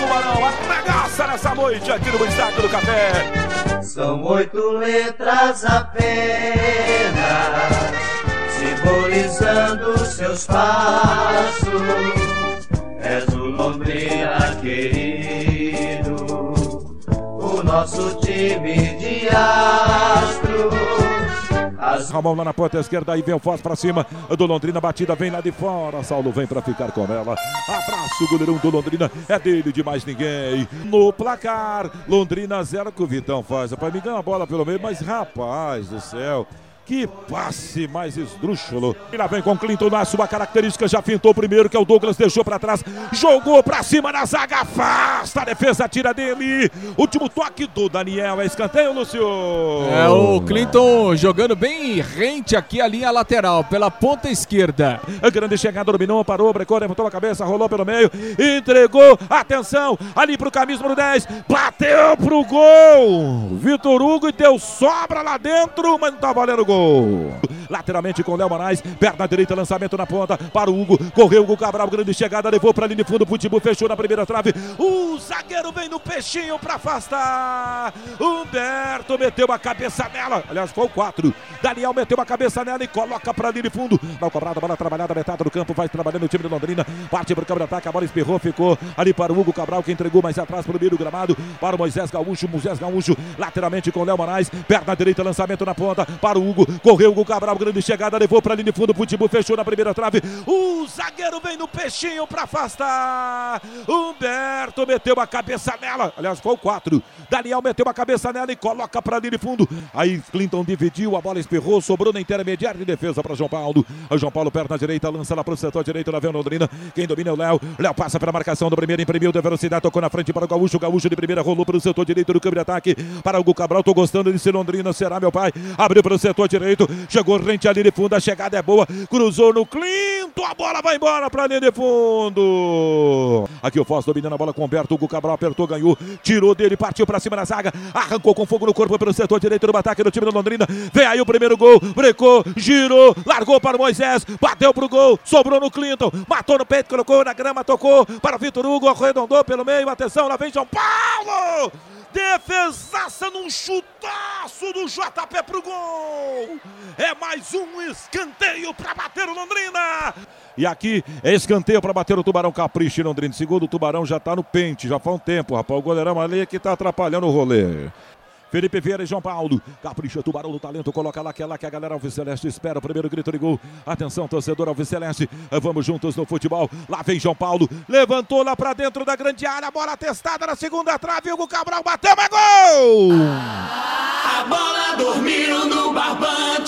Tubarão arregaça nessa noite aqui no Estádio do Café. São oito letras apenas, simbolizando seus passos. És o Londrina querido, o nosso time de astros. Ramon lá na ponta esquerda, aí vem o Foz pra cima do Londrina, batida vem lá de fora. Saulo vem pra ficar com ela. Abraço, goleirão do Londrina, é dele de mais ninguém. No placar, Londrina zero que o Vitão faz. Para mim ganha a bola pelo meio, mas rapaz do céu. Que passe mais esdrúxulo. E lá vem com Clinton na sua característica. Já fintou o primeiro, que é o Douglas. Deixou para trás. Jogou para cima na zaga. Afasta. A defesa tira dele. Último toque do Daniel. É escanteio, Lúcio. É o Clinton jogando bem rente aqui a linha lateral, pela ponta esquerda. A grande chegada dominou, parou, brecou, levantou a cabeça, rolou pelo meio, entregou. Atenção, ali pro camisa número 10. Bateu pro gol. Vitor Hugo e deu sobra lá dentro, mas não tá valendo gol. Lateralmente com Léo Moraes, perna direita, lançamento na ponta para o Hugo. Correu Hugo Cabral, grande chegada, levou para a linha de fundo. Pitbull fechou na primeira trave. O zagueiro vem no peixinho para afastar. Humberto meteu a cabeça nela. Aliás, foi o 4. Daniel meteu a cabeça nela e coloca para a linha de fundo. Não cobrada, bola trabalhada, metade do campo, vai trabalhando o time de Londrina. Parte para o câmera ataque, a bola espirrou, ficou ali para o Hugo Cabral, que entregou mais atrás para o meio do gramado. Para o Moisés Gaúcho, Moisés Gaúcho, lateralmente com Léo Moraes, perna direita, lançamento na ponta para o Hugo. Correu o Cabral, grande chegada, levou para a linha de fundo, Pitbull fechou na primeira trave. O zagueiro vem no peixinho para afastar. Humberto meteu a cabeça nela. Aliás, foi o 4. Daniel meteu a cabeça nela e coloca para a linha de fundo. Aí Clinton dividiu, a bola espirrou, sobrou na intermediária de defesa para João Paulo. O João Paulo perna direita, lança lá para o setor direito, lá o Londrina. Quem domina é o Léo. Léo passa para a marcação do primeiro, imprimiu de velocidade, tocou na frente para o Gaúcho. Gaúcho de primeira rolou para o setor direito do câmbio de ataque. Para o Cabral, tô gostando de Londrina, será meu pai. Abriu para o setor direito, chegou rente ali de fundo, a chegada é boa, cruzou no Clinton, a bola vai embora para linha de fundo. Aqui o Foz dominando a bola com o Humberto, Hugo Cabral apertou, ganhou, tirou dele, partiu para cima da zaga, arrancou com fogo no corpo pelo setor direito do ataque do time do Londrina. Vem aí o primeiro gol, brecou, girou, largou para o Moisés, bateu pro gol, sobrou no Clinton, matou no peito, colocou na grama, tocou para Vitor Hugo, arredondou pelo meio, atenção, lá vem João Paulo! Defesaça num chutaço do JP pro gol. É mais um escanteio para bater o Londrina. E aqui é escanteio para bater o Tubarão Capricho Londrina. Segundo o Tubarão já tá no pente, já faz um tempo, rapaz. O goleirão ali é que tá atrapalhando o rolê. Felipe Vieira e João Paulo. Capricha, Tubarão do Talento. Coloca lá que é lá que a galera Alves Celeste espera. O primeiro grito de gol. Atenção, torcedor Alves Celeste. Vamos juntos no futebol. Lá vem João Paulo. Levantou lá pra dentro da grande área. Bola testada na segunda trave. Hugo Cabral bateu, mas gol! A bola dormiu no barbante.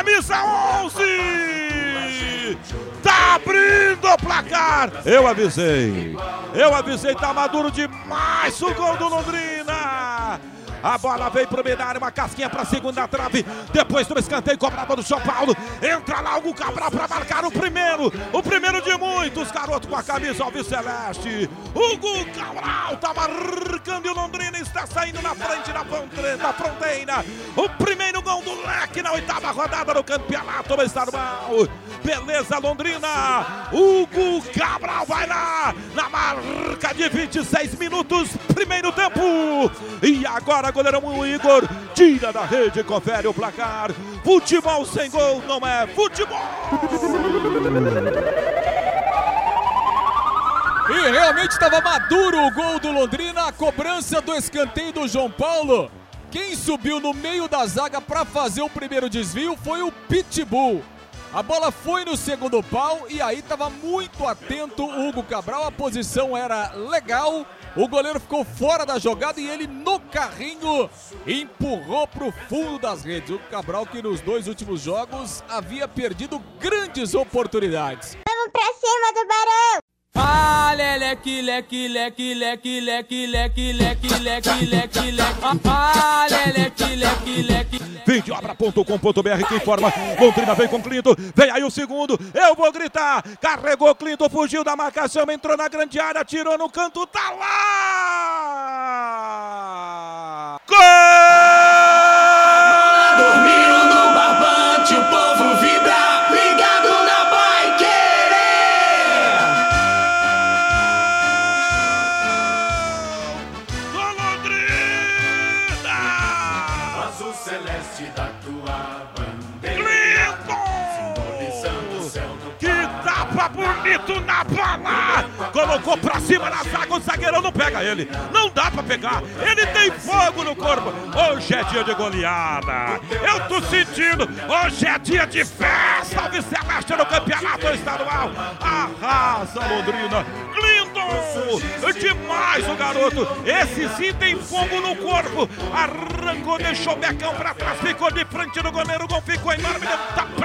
Camisa 11! Tá abrindo o placar! Eu avisei! Eu avisei, tá maduro demais o gol do Londrina! A bola veio pro Menário, uma casquinha pra segunda trave. Depois do escanteio cobrado do São Paulo. Entra lá o Cabral pra marcar o primeiro. O primeiro de muitos. Garoto com a camisa Alves Celeste. Hugo Cabral tá marcando e o Londrina está saindo na frente da fronteira. O primeiro gol do Leque na oitava rodada do campeonato estadual. Beleza, Londrina. Hugo Cabral vai lá na marca de 26 minutos. Primeiro tempo. E agora goleirão Igor tira da rede, confere o placar. Futebol sem gol não é futebol. E realmente estava maduro o gol do Londrina, a cobrança do escanteio do João Paulo. Quem subiu no meio da zaga para fazer o primeiro desvio foi o Pitbull. A bola foi no segundo pau e aí estava muito atento o Hugo Cabral. A posição era legal. O goleiro ficou fora da jogada e ele no carrinho empurrou para o fundo das redes. O Cabral que nos dois últimos jogos havia perdido grandes oportunidades. Vamos pra cima do Barão! Ah, leque, leque, leque, leque, leque, leque, leque, leque, leque, leque. Ah, leque, leque, leque. Vendeobra.com.br que informa. Londrina vem com Clinton. Vem aí o segundo. Eu vou gritar. Carregou Clinton, fugiu da marcação, entrou na grande área, tirou no canto, tá lá! Bonito na bola! Colocou pra cima na zaga, o zagueirão não pega ele. Não dá pra pegar. Ele tem fogo no corpo. Hoje é dia de goleada. Eu tô sentindo. Hoje é dia de festa. Alves Celeste no campeonato estadual. Arrasa Londrina. Clinton! Demais o garoto. Esse sim tem fogo no corpo. Arrancou, deixou o becão pra trás. Ficou de frente no goleiro. O gol ficou enorme. Deu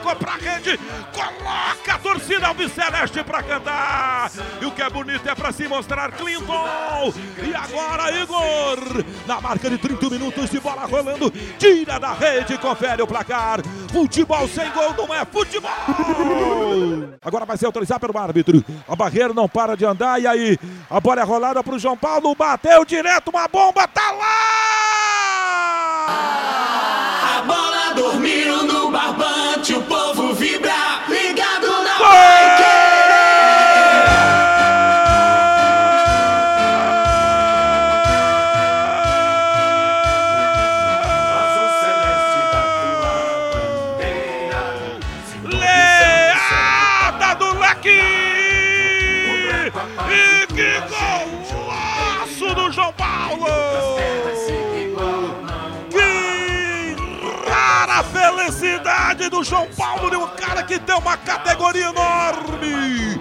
colocou pra rede. Coloca a torcida Alves Celeste pra cantar. E o que é bonito é pra se mostrar Clinton. E agora, Igor. Na marca de 30 minutos de bola rolando. Tira da rede, confere o placar. Futebol sem gol não é futebol. Agora vai ser autorizado pelo árbitro. A barreira não para de andar. E aí, a bola é rolada pro João Paulo. Bateu direto, uma bomba. Tá lá! Dormindo no barbante, o povo vibra, ligado na Gol! Felicidade do João Paulo de um cara que tem uma categoria enorme!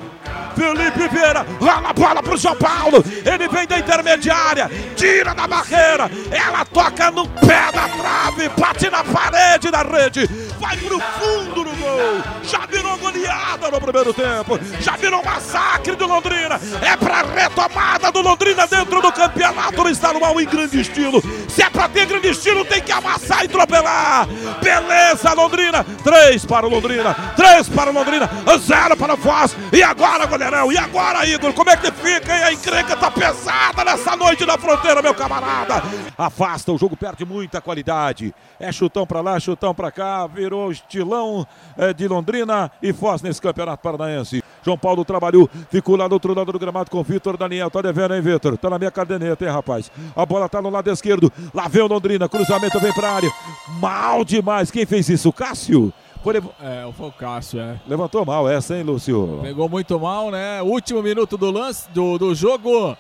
Felipe Vieira, rola a bola pro João Paulo. Ele vem da intermediária, tira da barreira. Ela toca no pé da trave, bate na parede da rede, vai pro fundo do gol. Já virou goleada no primeiro tempo, já virou massacre do Londrina. É pra retomada do Londrina dentro do campeonato estadual em grande estilo. Se é pra ter grande estilo, tem que amassar e atropelar. Beleza, Londrina. Três para o Londrina, três para o Londrina, zero para o Foz. E agora, goleirão? E agora, Igor? Como é que fica? hein? A encrenca tá pesada nessa noite na fronteira, meu camarada. Afasta, o jogo perde muita qualidade. É chutão pra lá, chutão pra cá. Virou estilão é, de Londrina e Foz nesse campeonato paranaense. João Paulo trabalhou, ficou lá do outro lado do gramado com o Vitor Daniel. Tá devendo, hein, Vitor? Tá na minha caderneta, hein, rapaz? A bola tá no lado esquerdo. Lá vem o Londrina, cruzamento vem pra área. Mal demais. Quem fez isso? O Cássio? Foi lev- É, foi o Cássio, é. Levantou mal essa, hein, Lúcio? Pegou muito mal, né? Último minuto do lance do, do jogo.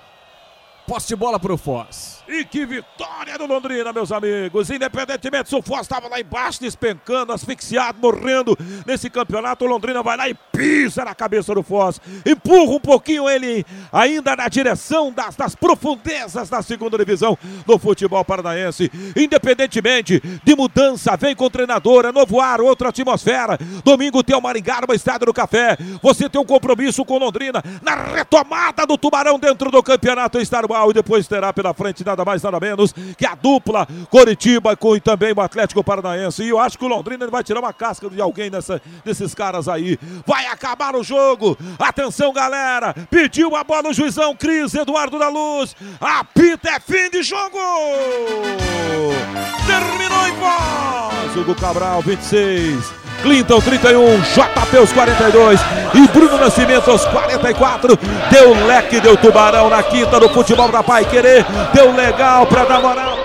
Posse de bola pro Foz. E que vitória do Londrina, meus amigos. Independentemente se o Foz estava lá embaixo, despencando, asfixiado, morrendo nesse campeonato, o Londrina vai lá e pisa na cabeça do Foz. Empurra um pouquinho ele ainda na direção das, das profundezas da segunda divisão do futebol paranaense. Independentemente de mudança, vem com o treinador, é novo ar, outra atmosfera. Domingo tem o Maringá no Estádio do Café. Você tem um compromisso com Londrina na retomada do Tubarão dentro do campeonato estadual e depois terá pela frente nada mais, nada menos que a dupla Coritiba com e também o Atlético Paranaense. E eu acho que o Londrina vai tirar uma casca de alguém nessa, desses caras aí. Vai acabar o jogo. Atenção, galera. Pediu a bola o juizão Cris Eduardo da Luz. Apita é fim de jogo. Terminou em voz. Hugo Cabral, 26. Clinton 31, JP os 42 e Bruno Nascimento aos 44. Deu leque, deu tubarão na quinta do futebol da Pai Querer. Deu legal pra dar moral.